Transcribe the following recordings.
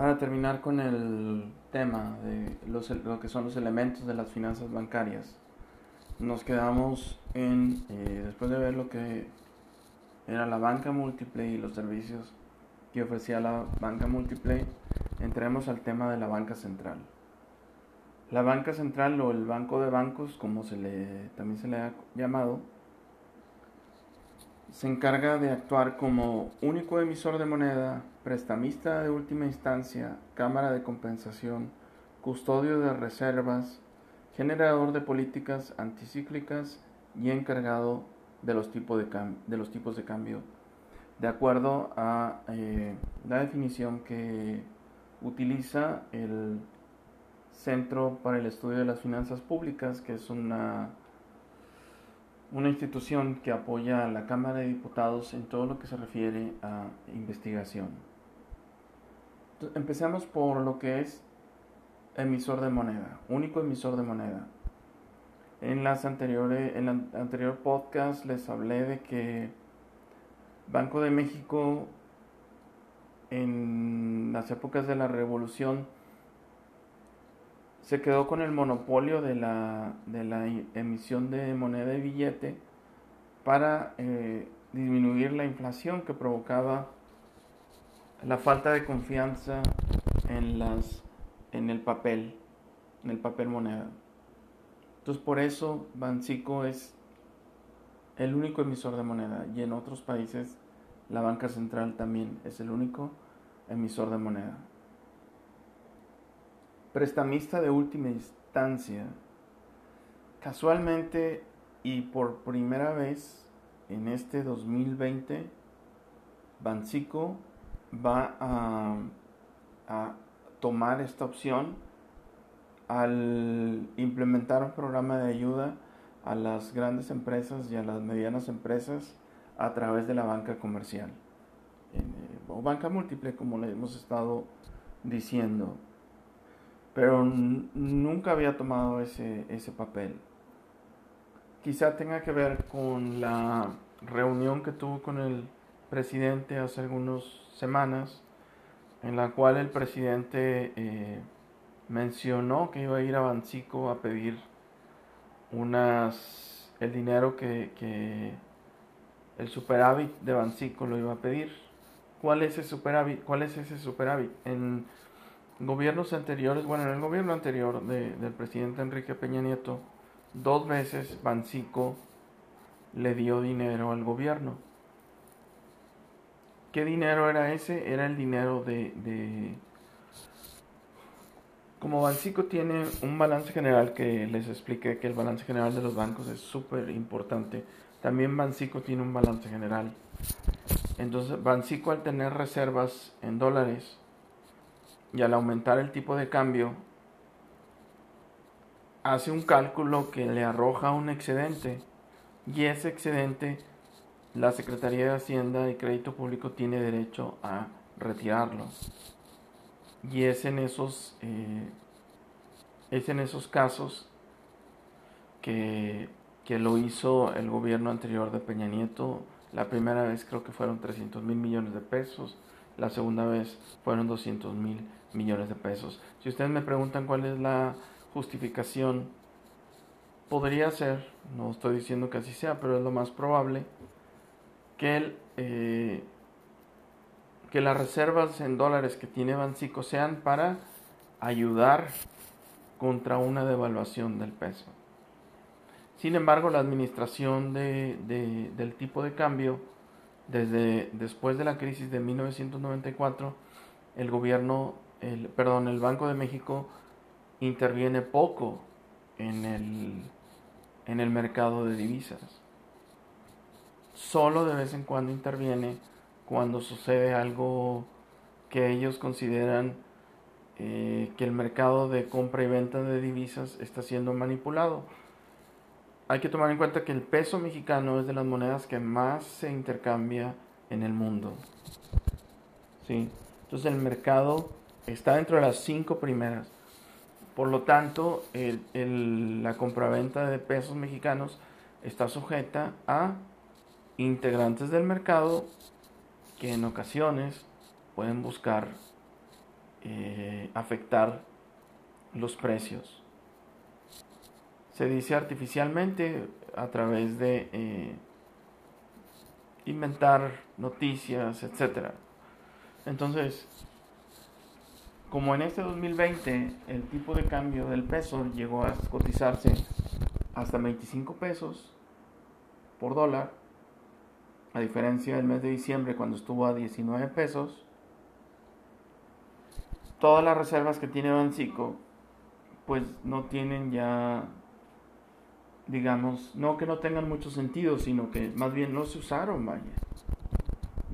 Para terminar con el tema de los, lo que son los elementos de las finanzas bancarias, nos quedamos en, eh, después de ver lo que era la banca múltiple y los servicios que ofrecía la banca múltiple, entremos al tema de la banca central. La banca central o el banco de bancos, como se le, también se le ha llamado, se encarga de actuar como único emisor de moneda, prestamista de última instancia, cámara de compensación, custodio de reservas, generador de políticas anticíclicas y encargado de los, tipos de, de, los tipos de cambio, de acuerdo a eh, la definición que utiliza el Centro para el Estudio de las Finanzas Públicas, que es una una institución que apoya a la Cámara de Diputados en todo lo que se refiere a investigación. empecemos por lo que es emisor de moneda, único emisor de moneda. En las anteriores, en el anterior podcast les hablé de que Banco de México en las épocas de la revolución se quedó con el monopolio de la, de la emisión de moneda y billete para eh, disminuir la inflación que provocaba la falta de confianza en, las, en el papel, en el papel moneda. Entonces por eso Bancico es el único emisor de moneda y en otros países la banca central también es el único emisor de moneda prestamista de última instancia. Casualmente y por primera vez en este 2020, Bancico va a, tomar esta opción al implementar un programa de ayuda a las grandes empresas y a las medianas empresas a través de la banca comercial eh, o banca múltiple como le hemos estado diciendo pero nunca había tomado ese, ese papel. Quizá tenga que ver con la reunión que tuvo con el presidente hace algunas semanas, en la cual el presidente eh, mencionó que iba a ir a Bancico a pedir unas el dinero que, que el superávit de Bancico lo iba a pedir. ¿Cuál es ese superávit? ¿Cuál es ese superávit? En gobiernos anteriores, bueno, en el gobierno anterior del presidente Enrique Peña Nieto, dos veces Bancico le dio dinero al gobierno. ¿Qué dinero era ese? Era el dinero de... de... Como Bancico tiene un balance general que les expliqué que el balance general de los bancos es súper importante, también Bancico tiene un balance general. Entonces Bancico al tener reservas en dólares, y al aumentar el tipo de cambio hace un cálculo que le arroja un excedente y ese excedente la Secretaría de Hacienda y Crédito Público tiene derecho a retirarlo. Y es en esos eh, es en esos casos que, que lo hizo el gobierno anterior de Peña Nieto. La primera vez creo que fueron 300 mil millones de pesos la segunda vez fueron 200 mil millones de pesos. Si ustedes me preguntan cuál es la justificación, podría ser, no estoy diciendo que así sea, pero es lo más probable, que, el, eh, que las reservas en dólares que tiene Bancico sean para ayudar contra una devaluación del peso. Sin embargo, la administración de, del tipo de cambio, desde después de la crisis de 1994, el gobierno el, perdón, el Banco de México interviene poco en el, en el mercado de divisas. Solo de vez en cuando interviene cuando sucede algo que ellos consideran eh, que el mercado de compra y venta de divisas está siendo manipulado. Hay que tomar en cuenta que el peso mexicano es de las monedas que más se intercambia en el mundo. ¿Sí? Entonces el mercado está dentro de las cinco primeras. Por lo tanto, la compraventa de pesos mexicanos está sujeta a integrantes del mercado que en ocasiones pueden buscar eh, afectar los precios. Se dice artificialmente a través de eh, inventar noticias, etc. Entonces, como en este 2020 el tipo de cambio del peso llegó a cotizarse hasta 25 pesos por dólar, a diferencia del mes de diciembre cuando estuvo a 19 pesos, todas las reservas que tiene Bancico pues no tienen ya digamos, no que no tengan mucho sentido, sino que más bien no se usaron, vaya.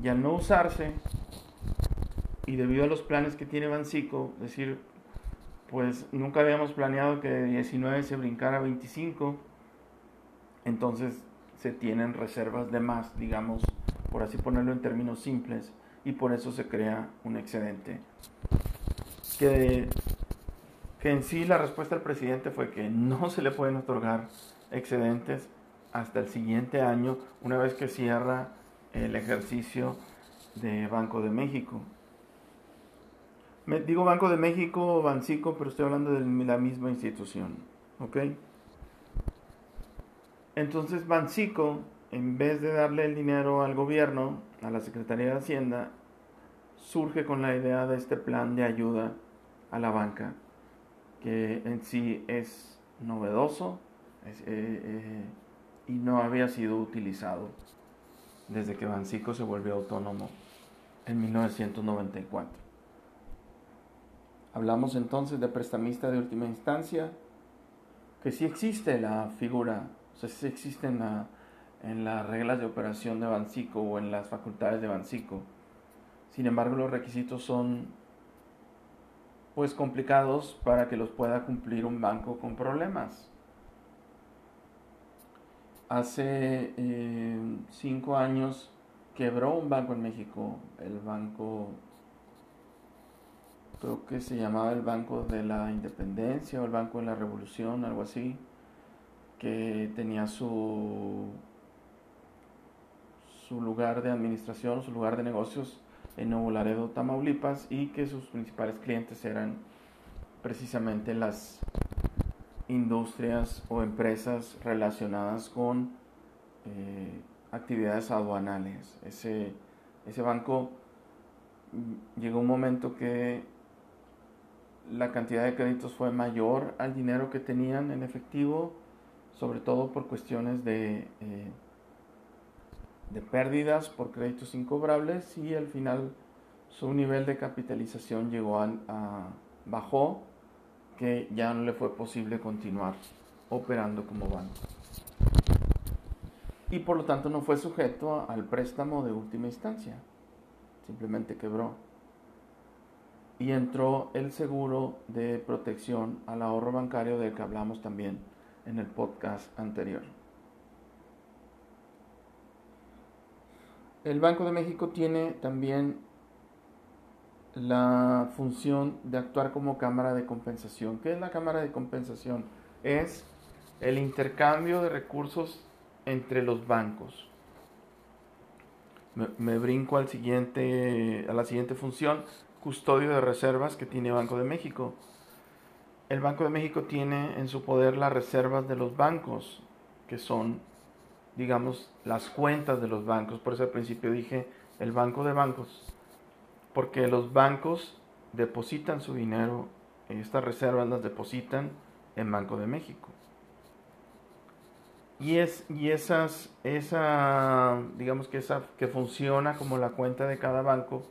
Y al no usarse, y debido a los planes que tiene Bancico, decir, pues nunca habíamos planeado que de 19 se brincara a 25, entonces se tienen reservas de más, digamos, por así ponerlo en términos simples, y por eso se crea un excedente. Que, que en sí la respuesta del presidente fue que no se le pueden otorgar excedentes hasta el siguiente año, una vez que cierra el ejercicio de Banco de México. Digo Banco de México o Bancico, pero estoy hablando de la misma institución. ¿Ok? Entonces Bancico, en vez de darle el dinero al gobierno, a la Secretaría de Hacienda, surge con la idea de este plan de ayuda a la banca, que en sí es novedoso, eh, eh, y no había sido utilizado desde que Bancico se volvió autónomo en 1994. Hablamos entonces de prestamista de última instancia, que sí existe la figura, o sea, sí existe en, en las reglas de operación de Bancico o en las facultades de Bancico. Sin embargo, los requisitos son pues complicados para que los pueda cumplir un banco con problemas. Hace eh, cinco años quebró un banco en México, el banco, creo que se llamaba el Banco de la Independencia o el Banco de la Revolución, algo así, que tenía su, su lugar de administración, su lugar de negocios en Nuevo Laredo, Tamaulipas, y que sus principales clientes eran precisamente las industrias o empresas relacionadas con eh, actividades aduanales. Ese, ese banco mm, llegó un momento que la cantidad de créditos fue mayor al dinero que tenían en efectivo, sobre todo por cuestiones de, eh, de pérdidas por créditos incobrables y al final su nivel de capitalización llegó a, a bajó que ya no le fue posible continuar operando como banco. Y por lo tanto no fue sujeto al préstamo de última instancia. Simplemente quebró. Y entró el seguro de protección al ahorro bancario del que hablamos también en el podcast anterior. El Banco de México tiene también la función de actuar como cámara de compensación. ¿Qué es la cámara de compensación? Es el intercambio de recursos entre los bancos. Me, brinco al siguiente, a la siguiente función, custodio de reservas que tiene Banco de México. El Banco de México tiene en su poder las reservas de los bancos, que son, digamos, las cuentas de los bancos. Por eso al principio dije el banco de bancos porque los bancos depositan su dinero, estas reservas las depositan en Banco de México. Y, es, y esas, esa, digamos que esa que funciona como la cuenta de cada banco,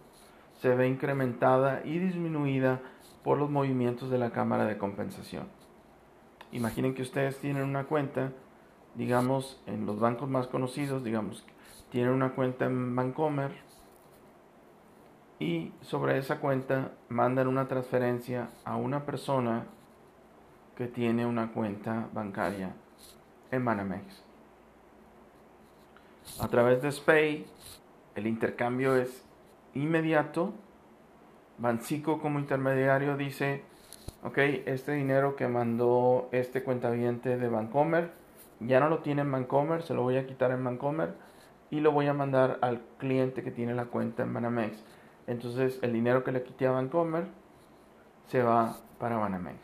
se ve incrementada y disminuida por los movimientos de la Cámara de Compensación. Imaginen que ustedes tienen una cuenta, digamos, en los bancos más conocidos, digamos, tienen una cuenta en Bancomer, y sobre esa cuenta mandan una transferencia a una persona que tiene una cuenta bancaria en Banamex. A través de SPAY el intercambio es inmediato. Bancico como intermediario dice, ok, este dinero que mandó este cuentaviente de Bancomer, ya no lo tiene en Bancomer, se lo voy a quitar en Bancomer y lo voy a mandar al cliente que tiene la cuenta en Banamex entonces el dinero que le quité a Vancomer se va para Banamex.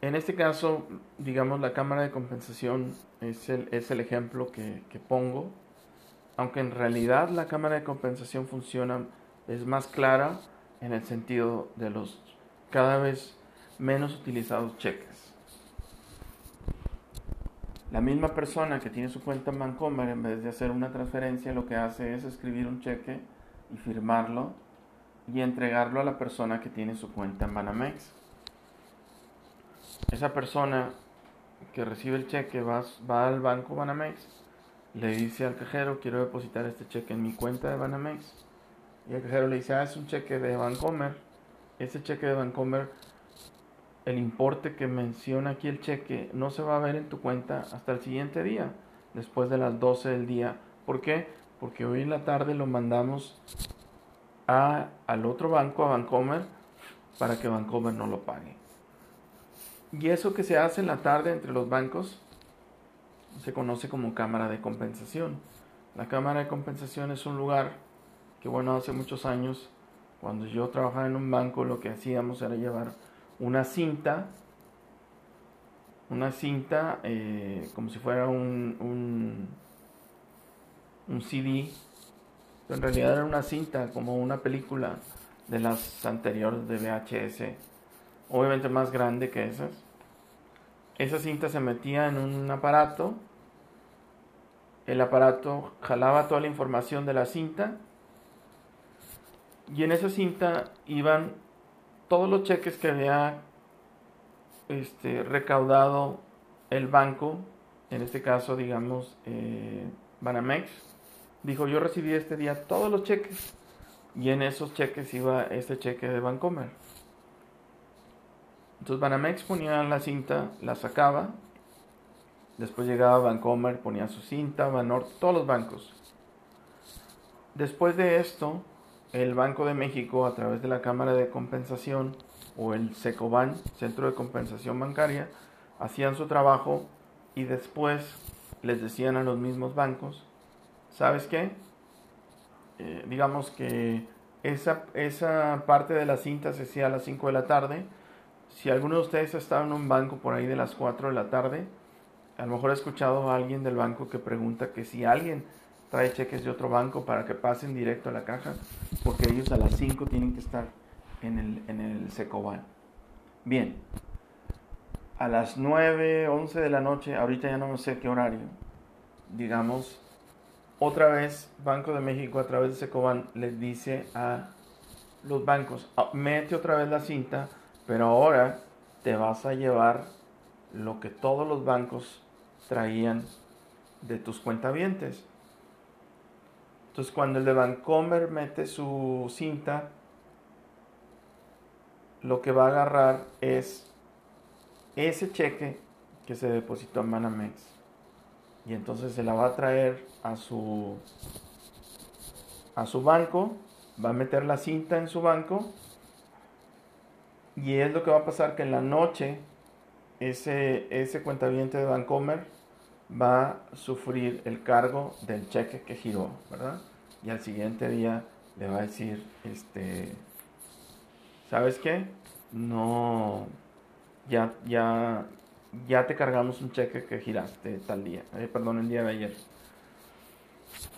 En este caso, digamos, la cámara de compensación es el, es el ejemplo que pongo, aunque en realidad la cámara de compensación funciona, es más clara en el sentido de los cada vez menos utilizados cheques. La misma persona que tiene su cuenta en Bancomer, en vez de hacer una transferencia, lo que hace es escribir un cheque y firmarlo y entregarlo a la persona que tiene su cuenta en Banamex. Esa persona que recibe el cheque va, va al banco Banamex, le dice al cajero, quiero depositar este cheque en mi cuenta de Banamex. Y el cajero le dice, ah, es un cheque de Bancomer. Ese cheque de Bancomer el importe que menciona aquí el cheque no se va a ver en tu cuenta hasta el siguiente día, después de las 12 del día. ¿Por qué? Porque hoy en la tarde lo mandamos a, al otro banco, a Bancomer, para que Bancomer no lo pague. Y eso que se hace en la tarde entre los bancos se conoce como cámara de compensación. La cámara de compensación es un lugar que, bueno, hace muchos años, cuando yo trabajaba en un banco, lo que hacíamos era llevar una cinta, una cinta eh, como si fuera un, un, un CD, pero en realidad era una cinta como una película de las anteriores de VHS, obviamente más grande que esas. Esa cinta se metía en un aparato, el aparato jalaba toda la información de la cinta. Y en esa cinta iban todos los cheques que había este, recaudado el banco, en este caso, digamos, eh, Banamex, dijo, yo recibí este día todos los cheques y en esos cheques iba este cheque de Bancomer. Entonces Banamex ponía la cinta, la sacaba, después llegaba Bancomer, ponía su cinta, Banorte, todos los bancos. Después de esto, el Banco de México a través de la Cámara de Compensación o el SECOBAN, Centro de Compensación Bancaria, hacían su trabajo y después les decían a los mismos bancos, ¿sabes qué? Eh, digamos que esa, esa parte de la cinta se hacía a las 5 de la tarde. Si alguno de ustedes ha estado en un banco por ahí de las 4 de la tarde, a lo mejor he escuchado a alguien del banco que pregunta que si alguien trae cheques de otro banco para que pasen directo a la caja, porque ellos a las 5 tienen que estar en el, en el Secoban. Bien, a las 9, 11 de la noche, ahorita ya no sé qué horario, digamos, otra vez Banco de México a través de Secoban les dice a los bancos, ah, mete otra vez la cinta, pero ahora te vas a llevar lo que todos los bancos traían de tus cuentavientes. Entonces cuando el de Vancomer mete su cinta, lo que va a agarrar es ese cheque que se depositó en Manamex. Y entonces se la va a traer a su a su banco, va a meter la cinta en su banco y es lo que va a pasar que en la noche ese, ese cuentaviente de Vancomer va a sufrir el cargo del cheque que giró, ¿verdad? Y al siguiente día le va a decir, este, ¿sabes qué? No, ya, ya, ya te cargamos un cheque que giraste tal día, eh, perdón, el día de ayer.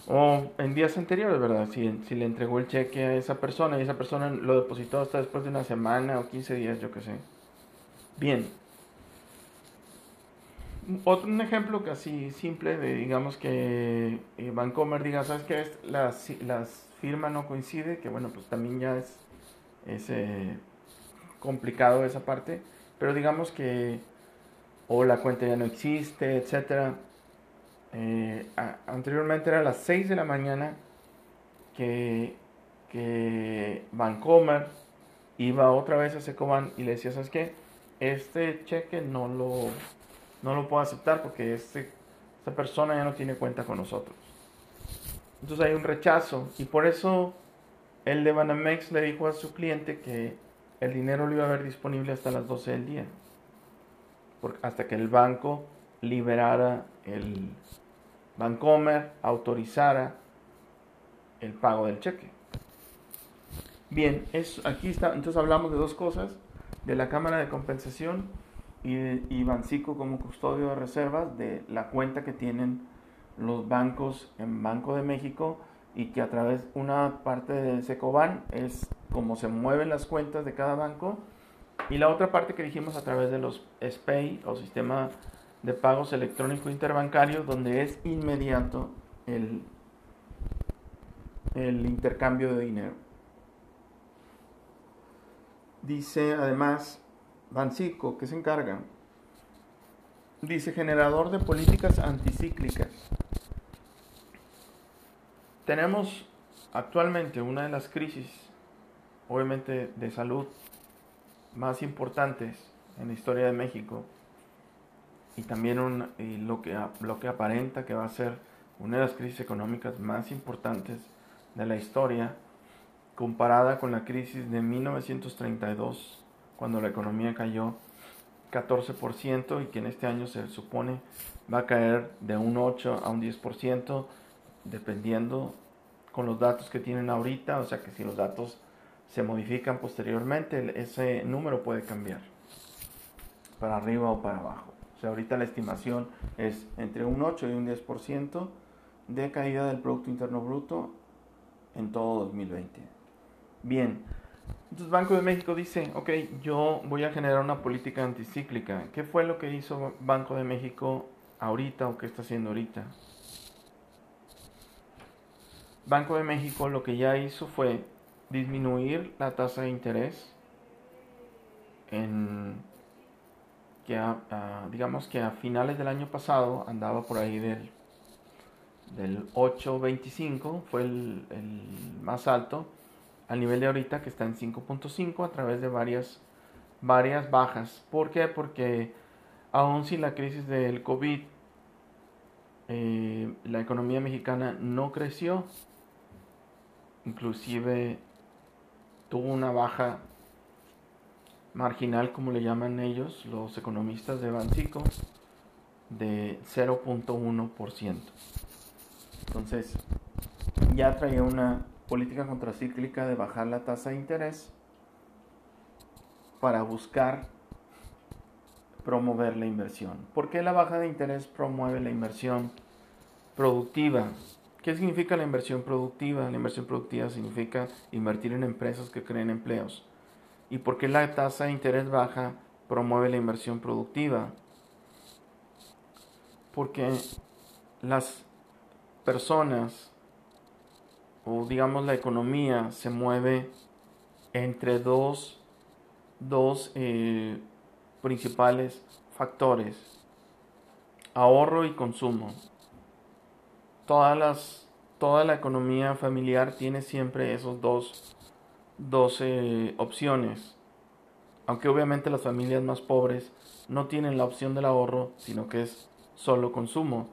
O en días anteriores, ¿verdad? Si, si le entregó el cheque a esa persona y esa persona lo depositó hasta después de una semana o 15 días, yo qué sé. Bien, otro un ejemplo casi simple de, digamos, que eh, Vancomer diga, ¿sabes qué? Las, las firmas no coincide, que bueno, pues también ya es, es eh, complicado esa parte, pero digamos que o la cuenta ya no existe, etcétera. Eh, anteriormente era a las 6 de la mañana que, que Vancomer iba otra vez a Secoban y le decía, ¿sabes qué? Este cheque no lo no lo puedo aceptar porque este, esta persona ya no tiene cuenta con nosotros. Entonces hay un rechazo y por eso el de Banamex le dijo a su cliente que el dinero lo iba a haber disponible hasta las 12 del día, hasta que el banco liberara el Bancomer, autorizara el pago del cheque. Bien, es, aquí está, entonces hablamos de dos cosas, de la Cámara de Compensación y, y Bancico como custodio de reservas, de la cuenta que tienen los bancos en Banco de México y que a través una parte de Secoban es como se mueven las cuentas de cada banco y la otra parte que dijimos a través de los SPAY o sistema de pagos electrónicos interbancarios donde es inmediato el, el intercambio de dinero. Dice además Bancico, que se encarga, dice generador de políticas anticíclicas. Tenemos actualmente una de las crisis, obviamente de salud, más importantes en la historia de México y también lo, que, lo que aparenta que va a ser una de las crisis económicas más importantes de la historia, comparada con la crisis de 1932, cuando la economía cayó 14% y que en este año se supone va a caer de un 8 a un 10%, dependiendo con los datos que tienen ahorita, o sea que si los datos se modifican posteriormente, ese número puede cambiar para arriba o para abajo. Ahorita la estimación es entre un 8 y un 10% de caída del Producto Interno Bruto en todo 2020. Bien, entonces Banco de México dice, ok, yo voy a generar una política anticíclica. ¿Qué fue lo que hizo Banco de México ahorita o qué está haciendo ahorita? Banco de México lo que ya hizo fue disminuir la tasa de interés en que digamos que a finales del año pasado andaba por ahí del del 8.25 fue el, el, más alto al nivel de ahorita que está en 5.5 a través de varias varias bajas ¿por qué? porque aún sin la crisis del COVID eh, la economía mexicana no creció inclusive tuvo una baja marginal, como le llaman ellos, los economistas de Bancico, de 0.1%. Entonces, ya traía una política contracíclica de bajar la tasa de interés para buscar promover la inversión. ¿Por qué la baja de interés promueve la inversión productiva? ¿Qué significa la inversión productiva? La inversión productiva significa invertir en empresas que creen empleos. ¿Y por qué la tasa de interés baja promueve la inversión productiva? Porque las personas o digamos la economía se mueve entre dos, dos eh, principales factores, ahorro y consumo las, toda la economía familiar tiene siempre esos dos, dos opciones. Aunque obviamente las familias más pobres no tienen la opción del ahorro, sino que es solo consumo.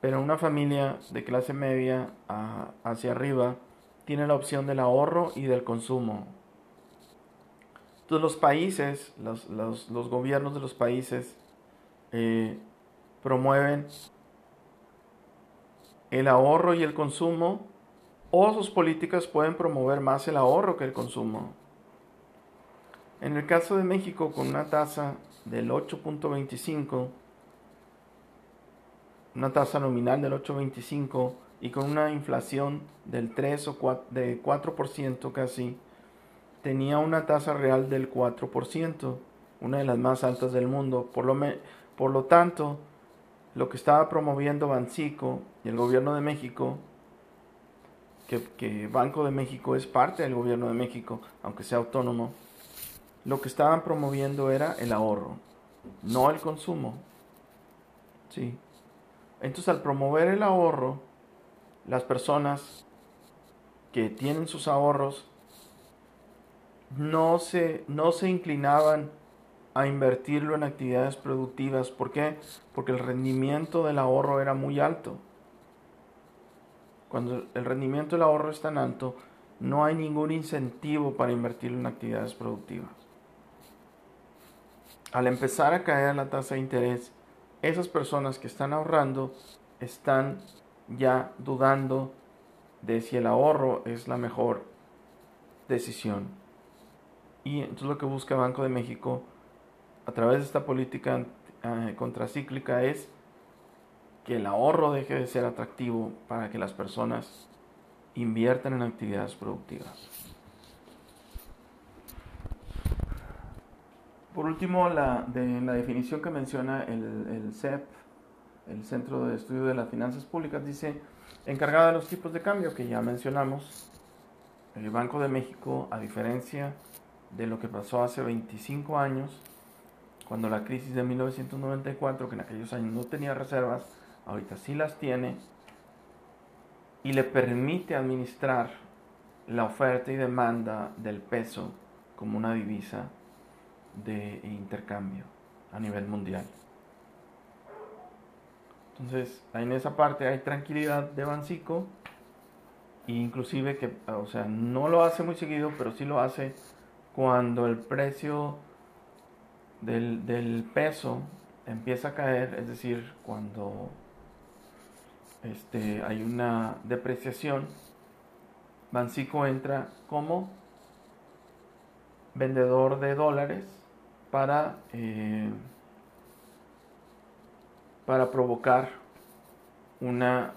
Pero una familia de clase media hacia arriba tiene la opción del ahorro y del consumo. Entonces los países, los, los, los gobiernos de los países eh, promueven el ahorro y el consumo, o sus políticas pueden promover más el ahorro que el consumo. En el caso de México, con una tasa del 8.25, una tasa nominal del 8.25 y con una inflación del 3 o 4, de 4% casi, tenía una tasa real del 4%, una de las más altas del mundo. Por lo, por lo tanto, lo que estaba promoviendo Bancico y el gobierno de México, que, Banco de México es parte del gobierno de México, aunque sea autónomo, lo que estaban promoviendo era el ahorro, no el consumo. ¿Sí? Entonces al promover el ahorro, las personas que tienen sus ahorros no se, no se inclinaban a invertirlo en actividades productivas. ¿Por qué? Porque el rendimiento del ahorro era muy alto. Cuando el rendimiento del ahorro es tan alto, no hay ningún incentivo para invertirlo en actividades productivas. Al empezar a caer la tasa de interés, esas personas que están ahorrando están ya dudando de si el ahorro es la mejor decisión. Y entonces lo que busca Banco de México a través de esta política eh, contracíclica es que el ahorro deje de ser atractivo para que las personas inviertan en actividades productivas. Por último, la, la definición que menciona el, el CEP, el Centro de Estudio de las Finanzas Públicas, dice, encargada de los tipos de cambio que ya mencionamos, el Banco de México, a diferencia de lo que pasó hace 25 años, cuando la crisis de 1994, que en aquellos años no tenía reservas, ahorita sí las tiene, y le permite administrar la oferta y demanda del peso como una divisa de intercambio a nivel mundial. Entonces, en esa parte hay tranquilidad de Bancico, inclusive que, o sea, no lo hace muy seguido, pero sí lo hace cuando el precio del, del peso empieza a caer, es decir, cuando este, hay una depreciación, Bancico entra como vendedor de dólares para, eh, para provocar una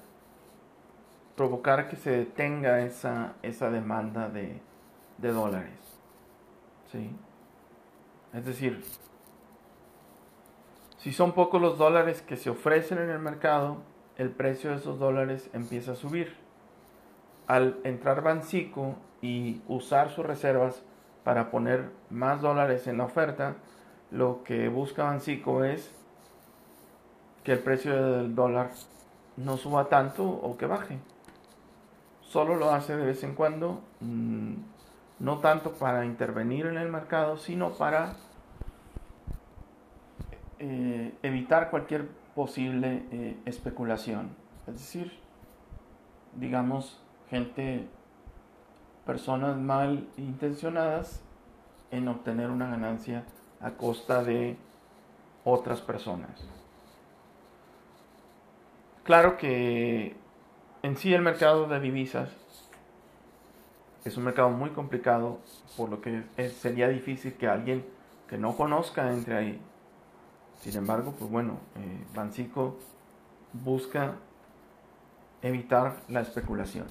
provocar que se detenga esa, esa demanda de, de dólares. ¿Sí? Es decir, si son pocos los dólares que se ofrecen en el mercado, el precio de esos dólares empieza a subir. Al entrar Bancico y usar sus reservas para poner más dólares en la oferta, lo que busca Bancico es que el precio del dólar no suba tanto o que baje. Solo lo hace de vez en cuando, mm, no tanto para intervenir en el mercado, sino para eh, evitar cualquier posible eh, especulación. Es decir, digamos, gente, personas mal intencionadas en obtener una ganancia a costa de otras personas. Claro que en sí el mercado de divisas es un mercado muy complicado, por lo que sería difícil que alguien que no conozca entre ahí. Sin embargo, pues bueno, eh, Bancico busca evitar la especulación.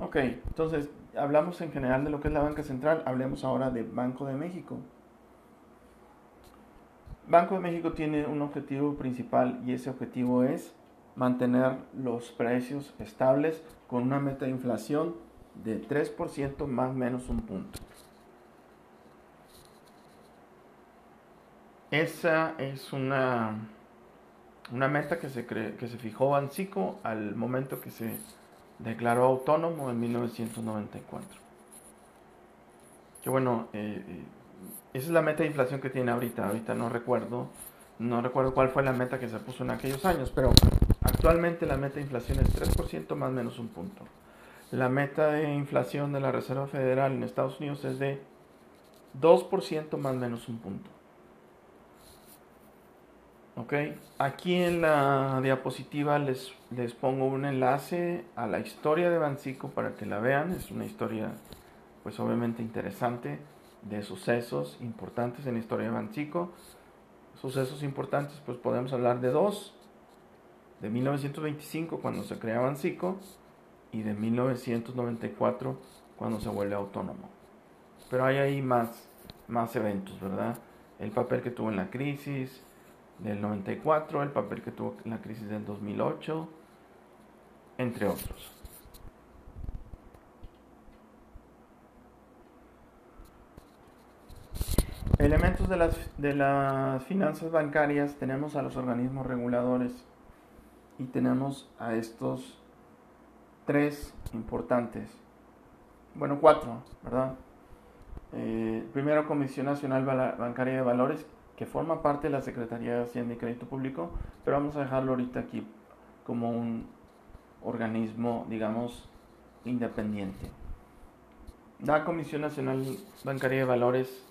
Ok, entonces hablamos en general de lo que es la banca central, hablemos ahora de Banco de México. Banco de México tiene un objetivo principal y ese objetivo es mantener los precios estables con una meta de inflación de 3% más menos un punto. Esa es una, una meta que se, que se fijó Bancico al momento que se declaró autónomo en 1994. Que bueno, eh, eh, esa es la meta de inflación que tiene ahorita. Ahorita no recuerdo, no recuerdo cuál fue la meta que se puso en aquellos años, pero actualmente la meta de inflación es 3% más menos un punto. La meta de inflación de la Reserva Federal en Estados Unidos es de 2% más menos un punto. Ok, aquí en la diapositiva les, les pongo un enlace a la historia de Bancico para que la vean. Es una historia, pues obviamente interesante, de sucesos importantes en la historia de Bancico. Sucesos importantes, pues podemos hablar de dos: de 1925, cuando se crea Bancico, y de 1994, cuando se vuelve autónomo. Pero hay ahí más, más eventos, ¿verdad? El papel que tuvo en la crisis del 94, el papel que tuvo la crisis del 2008, entre otros. Elementos de las, de las finanzas bancarias tenemos a los organismos reguladores y tenemos a estos tres importantes, bueno, cuatro, ¿verdad? Eh, primero, Comisión Nacional Bancaria de Valores, que forma parte de la Secretaría de Hacienda y Crédito Público, pero vamos a dejarlo ahorita aquí como un organismo, digamos, independiente. La Comisión Nacional Bancaria de Valores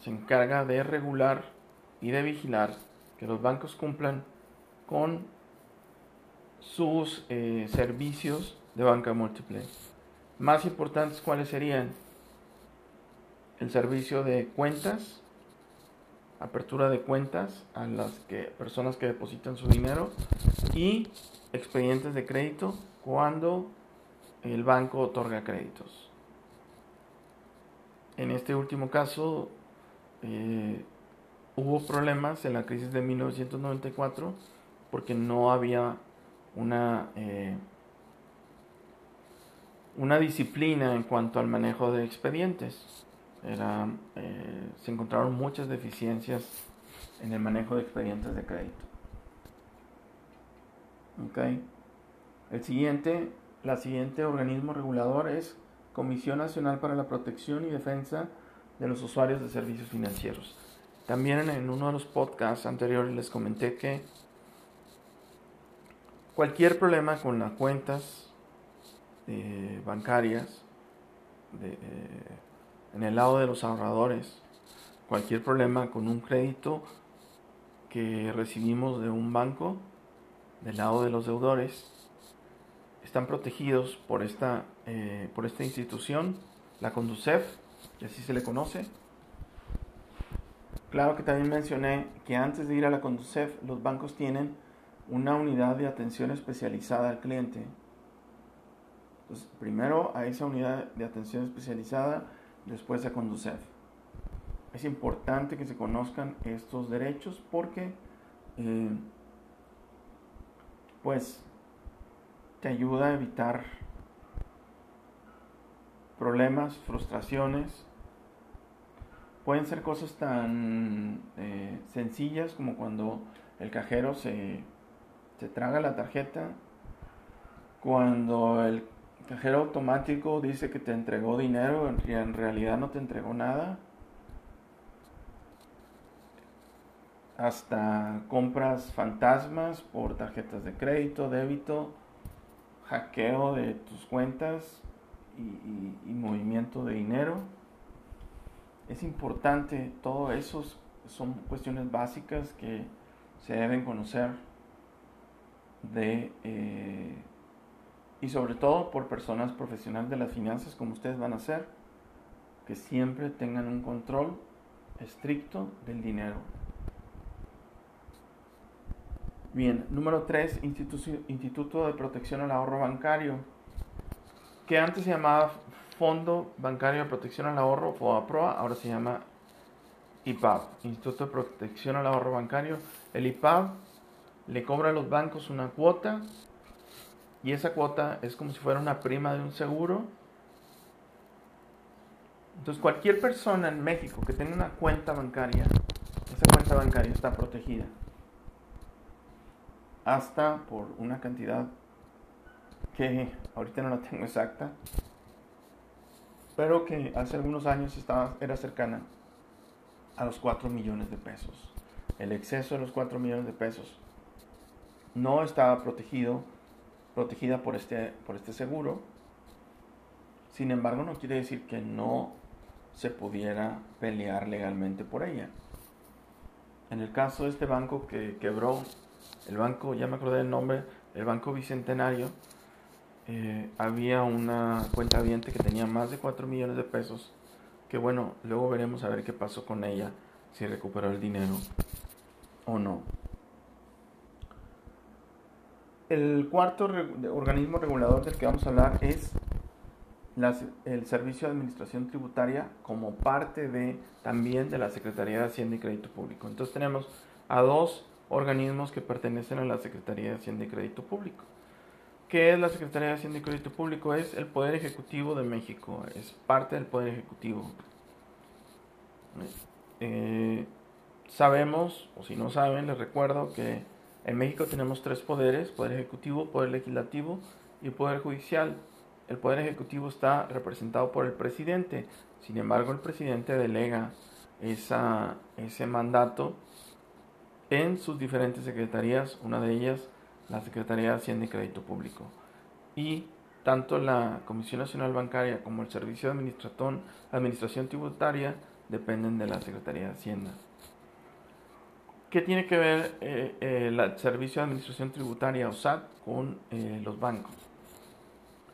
se encarga de regular y de vigilar que los bancos cumplan con sus eh, servicios de banca múltiple. Más importantes, ¿cuáles serían? el servicio de cuentas, apertura de cuentas a las que, personas que depositan su dinero y expedientes de crédito cuando el banco otorga créditos. En este último caso eh, hubo problemas en la crisis de 1994 porque no había una, eh, una disciplina en cuanto al manejo de expedientes. Era, eh, se encontraron muchas deficiencias en el manejo de expedientes de crédito. Okay. El siguiente, la siguiente organismo regulador es Comisión Nacional para la Protección y Defensa de los Usuarios de Servicios Financieros. También en uno de los podcasts anteriores les comenté que cualquier problema con las cuentas eh, bancarias eh, en el lado de los ahorradores, cualquier problema con un crédito que recibimos de un banco, del lado de los deudores, están protegidos por esta, eh, por esta institución, la Conducef, que así se le conoce. Claro que también mencioné que antes de ir a la Conducef, los bancos tienen una unidad de atención especializada al cliente. Entonces, primero a esa unidad de atención especializada, después a Conducef. Es importante que se conozcan estos derechos porque, eh, pues, te ayuda a evitar problemas, frustraciones. Pueden ser cosas tan eh, sencillas como cuando el cajero se, se traga la tarjeta, cuando el cajero automático dice que te entregó dinero y en realidad no te entregó nada. Hasta compras fantasmas por tarjetas de crédito, débito, hackeo de tus cuentas y, movimiento de dinero. Es importante, todo eso son cuestiones básicas que se deben conocer de, eh, y sobre todo por personas profesionales de las finanzas como ustedes van a ser, que siempre tengan un control estricto del dinero. Bien, número 3, Instituto de Protección al Ahorro Bancario, que antes se llamaba Fondo Bancario de Protección al Ahorro, FOAPROA, ahora se llama IPAB, Instituto de Protección al Ahorro Bancario. El IPAB le cobra a los bancos una cuota y esa cuota es como si fuera una prima de un seguro. Entonces cualquier persona en México que tenga una cuenta bancaria, esa cuenta bancaria está protegida hasta por una cantidad que ahorita no la tengo exacta, pero que hace algunos años estaba, era cercana a los 4 millones de pesos. El exceso de los 4 millones de pesos no estaba protegido, protegida por este, por este seguro. Sin embargo, no quiere decir que no se pudiera pelear legalmente por ella. En el caso de este banco que quebró el banco, ya me acordé del nombre, el Banco Bicentenario, eh, había una cuenta viente que tenía más de 4 millones de pesos, que bueno, luego veremos a ver qué pasó con ella, si recuperó el dinero o no. El cuarto organismo regulador del que vamos a hablar es el Servicio de Administración Tributaria como parte de también de la Secretaría de Hacienda y Crédito Público. Entonces tenemos a dos organismos que pertenecen a la Secretaría de Hacienda y Crédito Público. ¿Qué es la Secretaría de Hacienda y Crédito Público? Es el Poder Ejecutivo de México, es parte del Poder Ejecutivo. Eh, sabemos, o si no saben, les recuerdo que en México tenemos tres poderes, Poder Ejecutivo, Poder Legislativo y Poder Judicial. El Poder Ejecutivo está representado por el presidente, sin embargo el presidente delega ese mandato en sus diferentes secretarías, una de ellas la Secretaría de Hacienda y Crédito Público. Y tanto la Comisión Nacional Bancaria como el Servicio de Administración Tributaria dependen de la Secretaría de Hacienda. ¿Qué tiene que ver eh, eh, el Servicio de Administración Tributaria o SAT con eh, los bancos?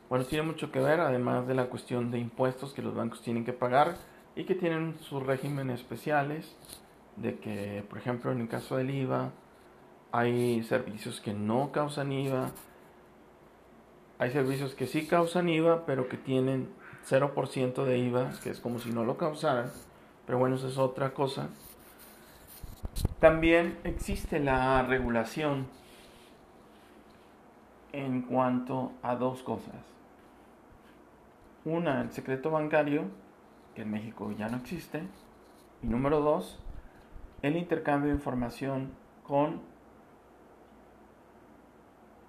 Bueno, tiene mucho que ver, además de la cuestión de impuestos que los bancos tienen que pagar, y que tienen sus regímenes especiales de que, por ejemplo, en el caso del IVA, hay servicios que no causan IVA, hay servicios que sí causan IVA, pero que tienen 0% de IVA, que es como si no lo causaran, pero bueno, eso es otra cosa. También existe la regulación en cuanto a dos cosas. Una, el secreto bancario, que en México ya no existe. Y número dos, el intercambio de información con,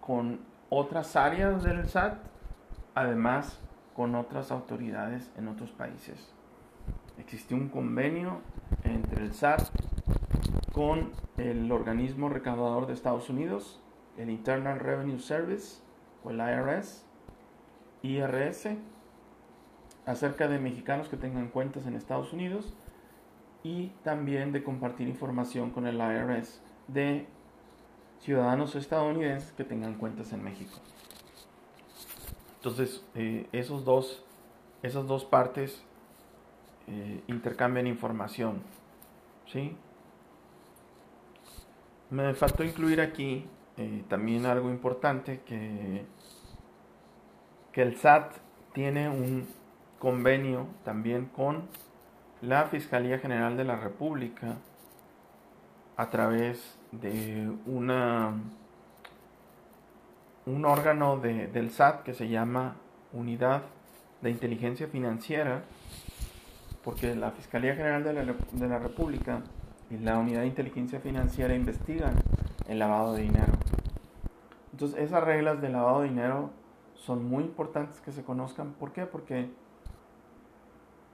con otras áreas del SAT, además con otras autoridades en otros países. Existe un convenio entre el SAT con el organismo recaudador de Estados Unidos, el Internal Revenue Service o el IRS, IRS, acerca de mexicanos que tengan cuentas en Estados Unidos y también de compartir información con el IRS de ciudadanos estadounidenses que tengan cuentas en México. Entonces, eh, esos dos, esas dos partes eh, intercambian información. ¿sí? Me faltó incluir aquí eh, también algo importante que, que el SAT tiene un convenio también con la Fiscalía General de la República a través de una un órgano de, del SAT que se llama Unidad de Inteligencia Financiera, porque la Fiscalía General de la, de la República la Unidad de Inteligencia Financiera investigan el lavado de dinero. Entonces esas reglas de lavado de dinero son muy importantes que se conozcan. ¿Por qué? Porque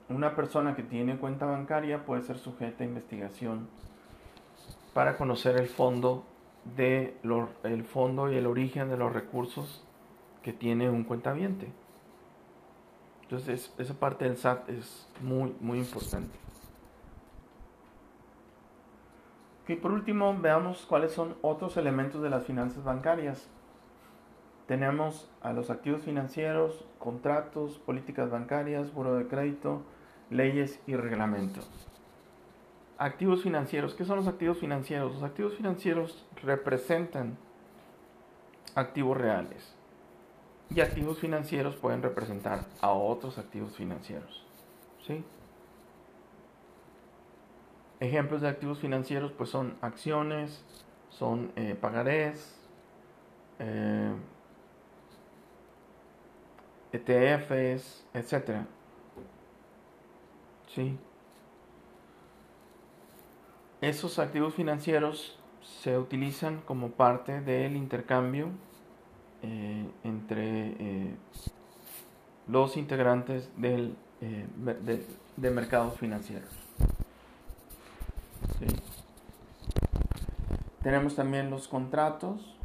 una persona que tiene cuenta bancaria puede ser sujeta a investigación para conocer el fondo de el fondo y el origen de los recursos que tiene un cuentaviente. Entonces esa parte del SAT es muy muy importante. Y por último veamos cuáles son otros elementos de las finanzas bancarias. Tenemos a los activos financieros, contratos, políticas bancarias, buro de crédito, leyes y reglamentos. Activos financieros. ¿Qué son los activos financieros? Los activos financieros representan activos reales. Y activos financieros pueden representar a otros activos financieros. ¿Sí? Ejemplos de activos financieros pues son acciones, son eh, pagarés, ETFs, eh, e etc. ¿sí? Esos activos financieros se utilizan como parte del intercambio eh, entre los integrantes del, de, mercados financieros. Tenemos también los contratos,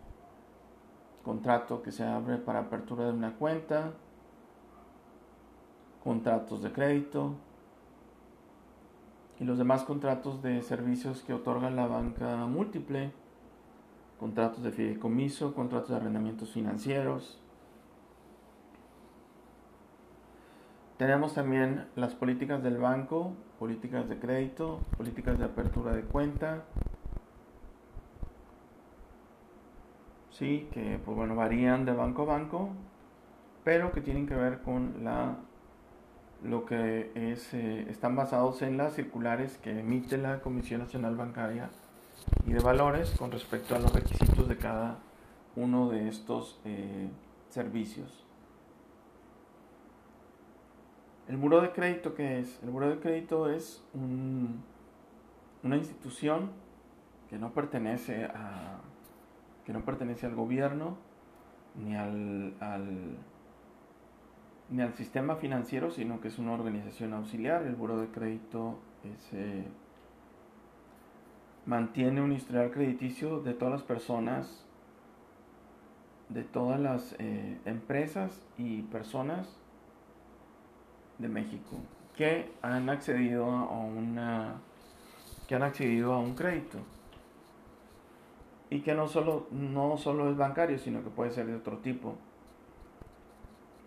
contrato que se abre para apertura de una cuenta, contratos de crédito, y los demás contratos de servicios que otorga la banca múltiple, contratos de fideicomiso, contratos de arrendamientos financieros. Tenemos también las políticas del banco, políticas de crédito, políticas de apertura de cuenta, sí, que pues bueno, varían de banco a banco, pero que tienen que ver con la lo que es, eh, están basados en las circulares que emite la Comisión Nacional Bancaria y de Valores con respecto a los requisitos de cada uno de estos eh, servicios. El Buro de Crédito, ¿qué es? El Buro de Crédito es una institución que no pertenece a que no pertenece al gobierno ni al ni al sistema financiero, sino que es una organización auxiliar. El Buro de Crédito mantiene un historial crediticio de todas las personas, de todas las eh, empresas y personas de México que han accedido a una que han accedido a un crédito y que no solo no solo es bancario sino que puede ser de otro tipo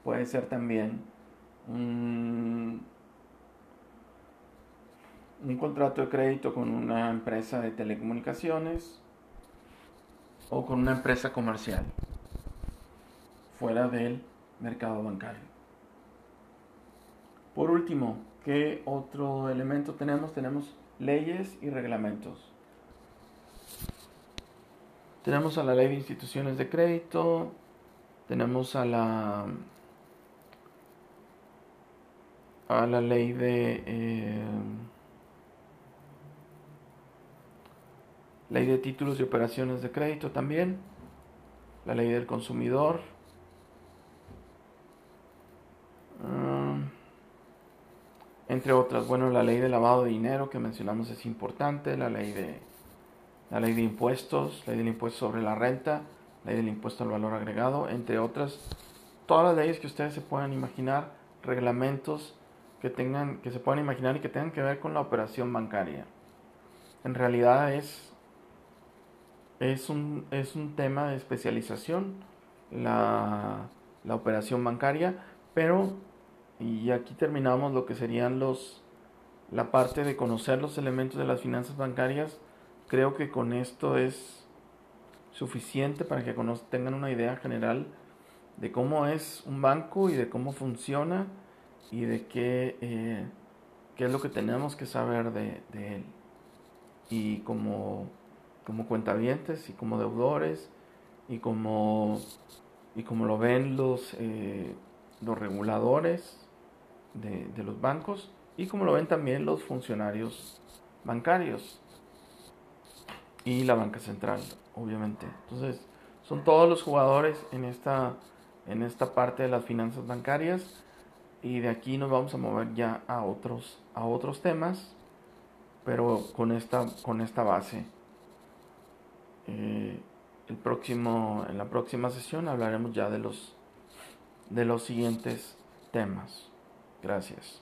puede ser también un, un contrato de crédito con una empresa de telecomunicaciones o con una empresa comercial fuera del mercado bancario. Por último, ¿qué otro elemento tenemos? Tenemos leyes y reglamentos. Tenemos a la ley de instituciones de crédito, tenemos a la a la ley de eh, ley de títulos y operaciones de crédito también, la ley del consumidor, entre otras, bueno, la ley de lavado de dinero que mencionamos es importante, la ley de la ley de impuestos, ley del impuesto sobre la renta, ley del impuesto al valor agregado, entre otras, todas las leyes que ustedes se puedan imaginar, reglamentos que tengan, que se puedan imaginar y que tengan que ver con la operación bancaria. En realidad es, es, un, es un tema de especialización la, la operación bancaria, pero, y aquí terminamos lo que serían los, la parte de conocer los elementos de las finanzas bancarias, creo que con esto es suficiente para que tengan una idea general de cómo es un banco y de cómo funciona y de qué, eh, qué es lo que tenemos que saber de, él. Y como, como cuentavientes y como deudores y como, y como lo ven los, eh, los reguladores de, de los bancos y como lo ven también los funcionarios bancarios y la banca central, obviamente. Entonces, son todos los jugadores en esta, en esta parte de las finanzas bancarias y de aquí nos vamos a mover ya a otros, a otros temas, pero con esta, con esta base. Eh, el próximo, en la próxima sesión hablaremos ya de los, de los siguientes temas. Gracias.